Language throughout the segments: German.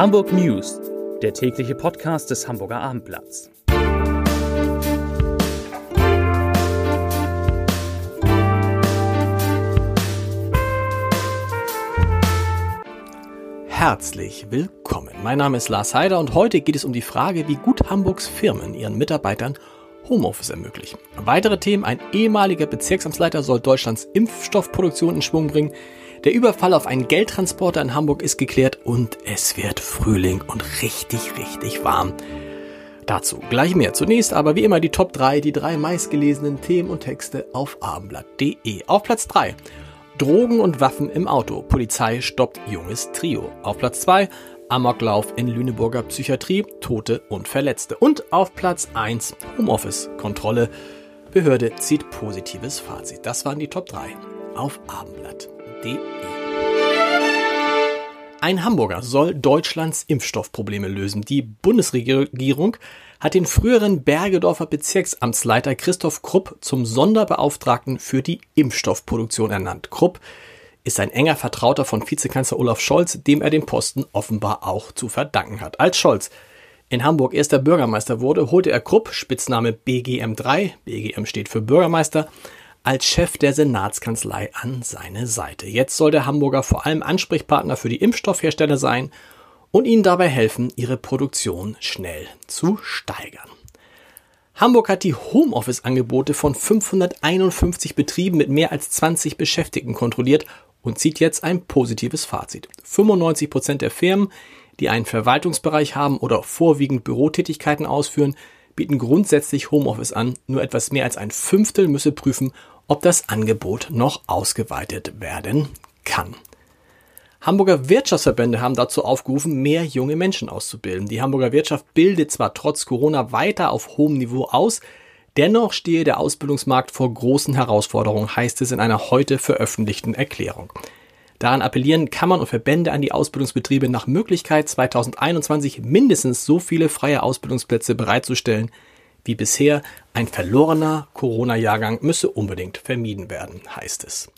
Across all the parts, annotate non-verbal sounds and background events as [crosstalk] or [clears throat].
Hamburg News, der tägliche Podcast des Hamburger Abendblatts. Herzlich willkommen. Mein Name ist Lars Heider und heute geht es um die Frage, wie gut Hamburgs Firmen ihren Mitarbeitern Homeoffice ermöglichen. Weitere Themen, ein ehemaliger Bezirksamtsleiter soll Deutschlands Impfstoffproduktion in Schwung bringen. Der Überfall auf einen Geldtransporter in Hamburg ist geklärt und es wird Frühling und richtig, richtig warm. Dazu gleich mehr. Zunächst aber wie immer die Top 3, die drei meistgelesenen Themen und Texte auf abendblatt.de. Auf Platz 3. Drogen und Waffen im Auto. Polizei stoppt junges Trio. Auf Platz 2. Amoklauf in Lüneburger Psychiatrie. Tote und Verletzte. Und auf Platz 1. Homeoffice. Kontrolle. Behörde zieht positives Fazit. Das waren die Top 3 auf abendblatt.de. Ein Hamburger soll Deutschlands Impfstoffprobleme lösen. Die Bundesregierung hat den früheren Bergedorfer Bezirksamtsleiter Christoph Krupp zum Sonderbeauftragten für die Impfstoffproduktion ernannt. Krupp ist ein enger Vertrauter von Vizekanzler Olaf Scholz, dem er den Posten offenbar auch zu verdanken hat. Als Scholz in Hamburg erster Bürgermeister wurde, holte er Krupp, Spitzname BGM3, BGM steht für Bürgermeister, als Chef der Senatskanzlei an seine Seite. Jetzt soll der Hamburger vor allem Ansprechpartner für die Impfstoffhersteller sein und ihnen dabei helfen, ihre Produktion schnell zu steigern. Hamburg hat die Homeoffice-Angebote von 551 Betrieben mit mehr als 20 Beschäftigten kontrolliert und zieht jetzt ein positives Fazit. 95 Prozent der Firmen, die einen Verwaltungsbereich haben oder vorwiegend Bürotätigkeiten ausführen, bieten grundsätzlich Homeoffice an. Nur etwas mehr als ein Fünftel müsse prüfen, ob das Angebot noch ausgeweitet werden kann. Hamburger Wirtschaftsverbände haben dazu aufgerufen, mehr junge Menschen auszubilden. Die Hamburger Wirtschaft bildet zwar trotz Corona weiter auf hohem Niveau aus, dennoch stehe der Ausbildungsmarkt vor großen Herausforderungen, heißt es in einer heute veröffentlichten Erklärung. Daran appellieren Kammern und Verbände an die Ausbildungsbetriebe nach Möglichkeit 2021 mindestens so viele freie Ausbildungsplätze bereitzustellen wie bisher. Ein verlorener Corona-Jahrgang müsse unbedingt vermieden werden, heißt es.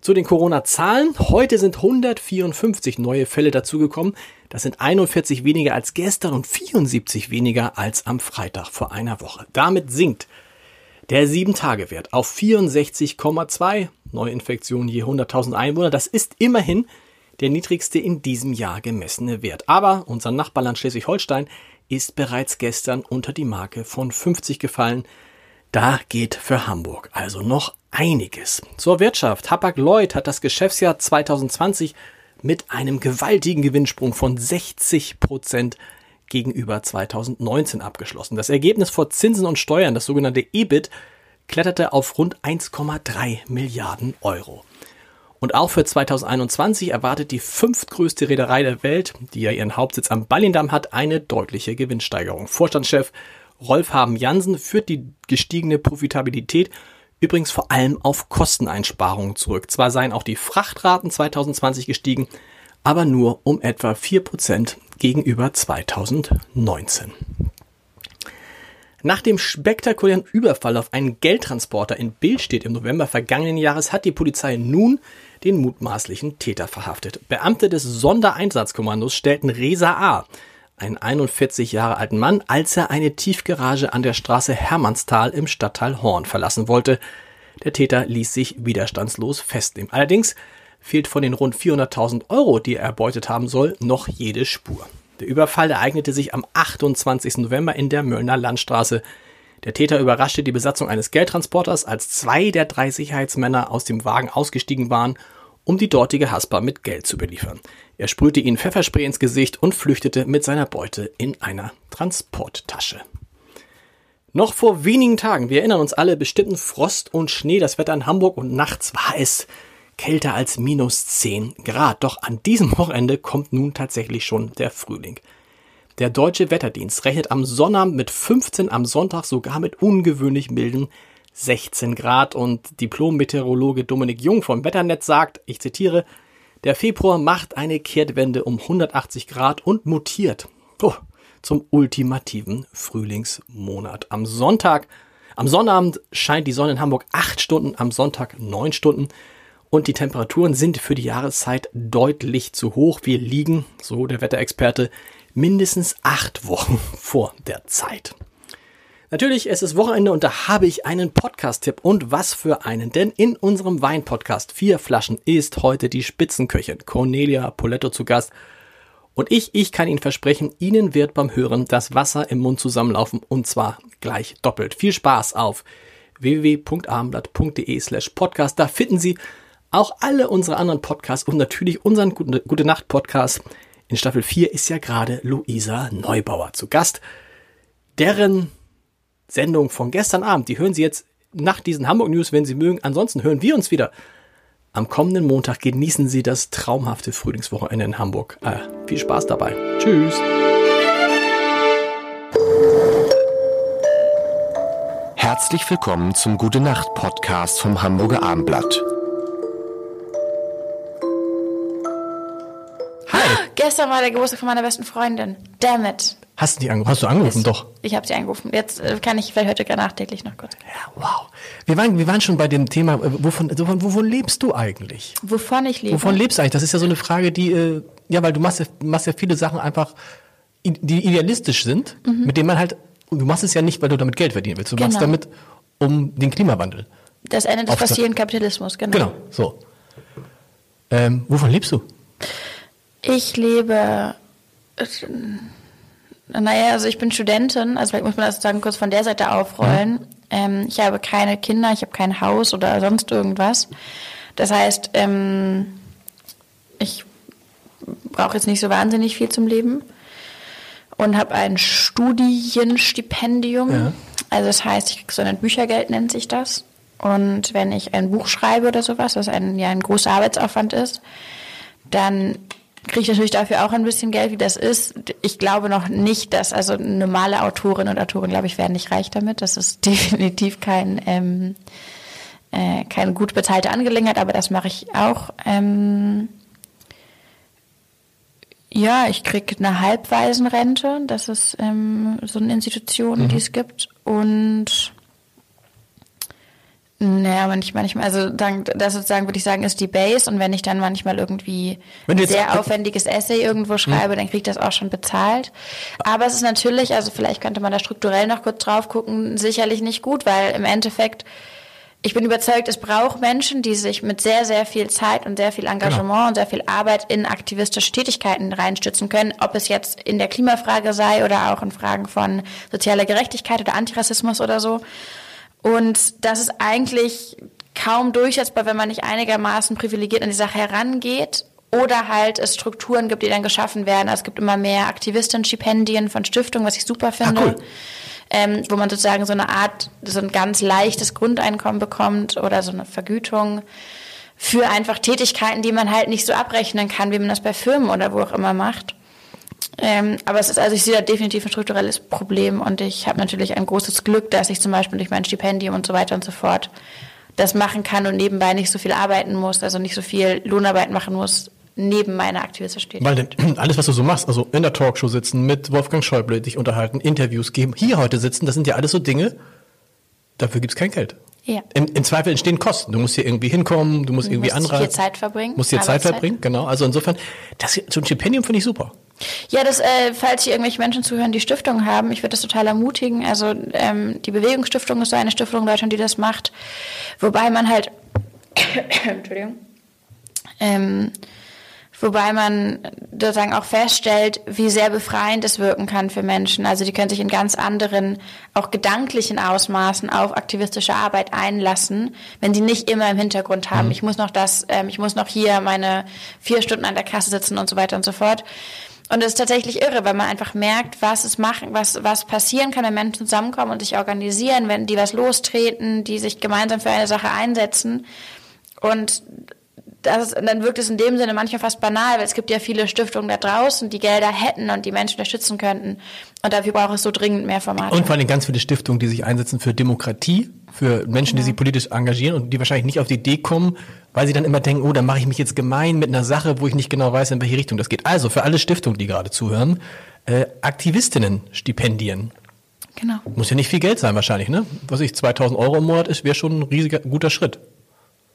Zu den Corona-Zahlen. Heute sind 154 neue Fälle dazugekommen. Das sind 41 weniger als gestern und 74 weniger als am Freitag vor einer Woche. Damit sinkt der 7-Tage-Wert auf 64,2 Neuinfektionen je 100.000 Einwohner. Das ist immerhin der niedrigste in diesem Jahr gemessene Wert. Aber unser Nachbarland Schleswig-Holstein ist bereits gestern unter die Marke von 50 gefallen. Da geht für Hamburg also noch einiges. Zur Wirtschaft. Hapag-Lloyd hat das Geschäftsjahr 2020 mit einem gewaltigen Gewinnsprung von 60 Prozent gegenüber 2019 abgeschlossen. Das Ergebnis vor Zinsen und Steuern, das sogenannte EBIT, kletterte auf rund 1,3 Milliarden Euro. Und auch für 2021 erwartet die fünftgrößte Reederei der Welt, die ja ihren Hauptsitz am Ballindamm hat, eine deutliche Gewinnsteigerung. Vorstandschef Rolf Haben Jansen führt die gestiegene Profitabilität übrigens vor allem auf Kosteneinsparungen zurück. Zwar seien auch die Frachtraten 2020 gestiegen, aber nur um etwa 4% gegenüber 2019. Nach dem spektakulären Überfall auf einen Geldtransporter in Billstedt im November vergangenen Jahres hat die Polizei nun den mutmaßlichen Täter verhaftet. Beamte des Sondereinsatzkommandos stellten Resa A einen 41 Jahre alten Mann, als er eine Tiefgarage an der Straße Hermannsthal im Stadtteil Horn verlassen wollte. Der Täter ließ sich widerstandslos festnehmen. Allerdings fehlt von den rund 400.000 Euro, die er erbeutet haben soll, noch jede Spur. Der Überfall ereignete sich am 28. November in der Möllner Landstraße. Der Täter überraschte die Besatzung eines Geldtransporters, als zwei der drei Sicherheitsmänner aus dem Wagen ausgestiegen waren um die dortige Haspa mit Geld zu beliefern. Er sprühte ihnen Pfefferspray ins Gesicht und flüchtete mit seiner Beute in einer Transporttasche. Noch vor wenigen Tagen, wir erinnern uns alle, bestimmten Frost und Schnee das Wetter in Hamburg und nachts war es kälter als minus 10 Grad. Doch an diesem Wochenende kommt nun tatsächlich schon der Frühling. Der deutsche Wetterdienst rechnet am Sonnabend mit 15, am Sonntag sogar mit ungewöhnlich milden 16 Grad und Diplom-Meteorologe Dominik Jung vom Wetternetz sagt, ich zitiere, der Februar macht eine Kehrtwende um 180 Grad und mutiert oh, zum ultimativen Frühlingsmonat. Am Sonntag, am Sonnabend scheint die Sonne in Hamburg acht Stunden, am Sonntag neun Stunden und die Temperaturen sind für die Jahreszeit deutlich zu hoch. Wir liegen, so der Wetterexperte, mindestens acht Wochen [laughs] vor der Zeit. Natürlich, es ist Wochenende und da habe ich einen Podcast-Tipp. Und was für einen? Denn in unserem Wein-Podcast Vier Flaschen ist heute die Spitzenköchin Cornelia Poletto zu Gast. Und ich, ich kann Ihnen versprechen, Ihnen wird beim Hören das Wasser im Mund zusammenlaufen und zwar gleich doppelt. Viel Spaß auf www.abendblatt.de slash podcast. Da finden Sie auch alle unsere anderen Podcasts und natürlich unseren Gute Nacht Podcast. In Staffel 4 ist ja gerade Luisa Neubauer zu Gast. Deren Sendung von gestern Abend. Die hören Sie jetzt nach diesen Hamburg News, wenn Sie mögen. Ansonsten hören wir uns wieder am kommenden Montag. Genießen Sie das traumhafte Frühlingswochenende in Hamburg. Äh, viel Spaß dabei. Tschüss. Herzlich willkommen zum Gute Nacht Podcast vom Hamburger Abendblatt. Gestern war der Geburtstag von meiner besten Freundin. Damn it. Hast du, angerufen? Hast du angerufen? Ist, Doch. Ich habe sie angerufen. Jetzt äh, kann ich vielleicht heute nachträglich noch kurz. Ja, wow. Wir waren, wir waren schon bei dem Thema, äh, wovon, wovon, wovon lebst du eigentlich? Wovon ich lebe? Wovon lebst du eigentlich? Das ist ja so eine Frage, die, äh, ja, weil du machst ja, machst ja viele Sachen einfach, die idealistisch sind, mhm. mit denen man halt, du machst es ja nicht, weil du damit Geld verdienen willst. Du genau. machst damit um den Klimawandel. Das Ende des passiven Kapitalismus, genau. Genau, so. Ähm, wovon lebst du? Ich lebe äh, naja, also ich bin Studentin, also vielleicht muss man das sozusagen kurz von der Seite aufrollen. Mhm. Ähm, ich habe keine Kinder, ich habe kein Haus oder sonst irgendwas. Das heißt, ähm, ich brauche jetzt nicht so wahnsinnig viel zum Leben und habe ein Studienstipendium. Ja. Also das heißt, ich kriege so ein Büchergeld, nennt sich das. Und wenn ich ein Buch schreibe oder sowas, was ein, ja ein großer Arbeitsaufwand ist, dann kriege ich natürlich dafür auch ein bisschen Geld, wie das ist. Ich glaube noch nicht, dass, also normale Autorinnen und Autoren, glaube ich, werden nicht reich damit. Das ist [laughs] definitiv kein, ähm, äh, keine gut bezahlte Angelegenheit, aber das mache ich auch. Ähm, ja, ich kriege eine Halbwaisenrente. Das ist ähm, so eine Institution, mhm. die es gibt. Und naja, manchmal, manchmal, also dann, das sozusagen würde ich sagen, ist die Base und wenn ich dann manchmal irgendwie ein sehr aufwendiges Essay irgendwo schreibe, hm. dann kriege ich das auch schon bezahlt. Aber es ist natürlich, also vielleicht könnte man da strukturell noch kurz drauf gucken, sicherlich nicht gut, weil im Endeffekt, ich bin überzeugt, es braucht Menschen, die sich mit sehr, sehr viel Zeit und sehr viel Engagement genau. und sehr viel Arbeit in aktivistische Tätigkeiten reinstützen können, ob es jetzt in der Klimafrage sei oder auch in Fragen von sozialer Gerechtigkeit oder Antirassismus oder so. Und das ist eigentlich kaum durchsetzbar, wenn man nicht einigermaßen privilegiert an die Sache herangeht oder halt es Strukturen gibt, die dann geschaffen werden. Also es gibt immer mehr Aktivistenstipendien von Stiftungen, was ich super ah, finde. Ah, cool. ähm, wo man sozusagen so eine Art, so ein ganz leichtes Grundeinkommen bekommt oder so eine Vergütung für einfach Tätigkeiten, die man halt nicht so abrechnen kann, wie man das bei Firmen oder wo auch immer macht. Ähm, aber es ist, also ich sehe da definitiv ein strukturelles Problem und ich habe natürlich ein großes Glück, dass ich zum Beispiel durch mein Stipendium und so weiter und so fort das machen kann und nebenbei nicht so viel arbeiten muss, also nicht so viel Lohnarbeit machen muss, neben meiner aktivistischen Tätigkeit. Weil [clears throat] alles, was du so machst, also in der Talkshow sitzen, mit Wolfgang Schäuble dich unterhalten, Interviews geben, hier heute sitzen, das sind ja alles so Dinge, dafür gibt es kein Geld. Ja. Im, Im, Zweifel entstehen Kosten. Du musst hier irgendwie hinkommen, du musst du irgendwie anreisen. Du musst hier Zeit verbringen. Musst hier Zeit verbringen, genau. Also insofern, das, so ein Stipendium finde ich super. Ja, das, äh, falls hier irgendwelche Menschen zuhören, die Stiftungen haben, ich würde das total ermutigen. Also ähm, die Bewegungsstiftung ist so eine Stiftung in Deutschland, die das macht. Wobei man halt, [coughs] Entschuldigung, ähm, Wobei man sozusagen auch feststellt, wie sehr befreiend es wirken kann für Menschen. Also die können sich in ganz anderen, auch gedanklichen Ausmaßen auf aktivistische Arbeit einlassen, wenn sie nicht immer im Hintergrund haben, mhm. ich muss noch das, ähm, ich muss noch hier meine vier Stunden an der Kasse sitzen und so weiter und so fort. Und es ist tatsächlich irre, weil man einfach merkt, was es machen, was, was passieren kann, wenn Menschen zusammenkommen und sich organisieren, wenn die was lostreten, die sich gemeinsam für eine Sache einsetzen. Und das, dann wirkt es in dem Sinne manchmal fast banal, weil es gibt ja viele Stiftungen da draußen, die Gelder hätten und die Menschen unterstützen könnten. Und dafür braucht es so dringend mehr Formate. Und vor allem ganz viele Stiftungen, die sich einsetzen für Demokratie, für Menschen, die sich politisch engagieren und die wahrscheinlich nicht auf die Idee kommen, weil sie dann immer denken, oh, dann mache ich mich jetzt gemein mit einer Sache, wo ich nicht genau weiß, in welche Richtung das geht. Also für alle Stiftungen, die gerade zuhören, äh, Aktivistinnen-Stipendien. Genau. Muss ja nicht viel Geld sein wahrscheinlich, ne? Was ich, 2000 Euro im Monat ist, wäre schon ein riesiger, guter Schritt.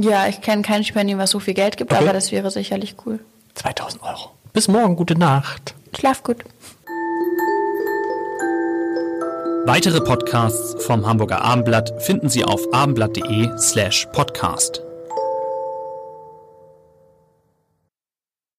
Ja, ich kenne kein Stipendium, was so viel Geld gibt, okay. aber das wäre sicherlich cool. 2000 Euro. Bis morgen, gute Nacht. Schlaf gut. Weitere Podcasts vom Hamburger Abendblatt finden Sie auf abendblatt.de slash podcast.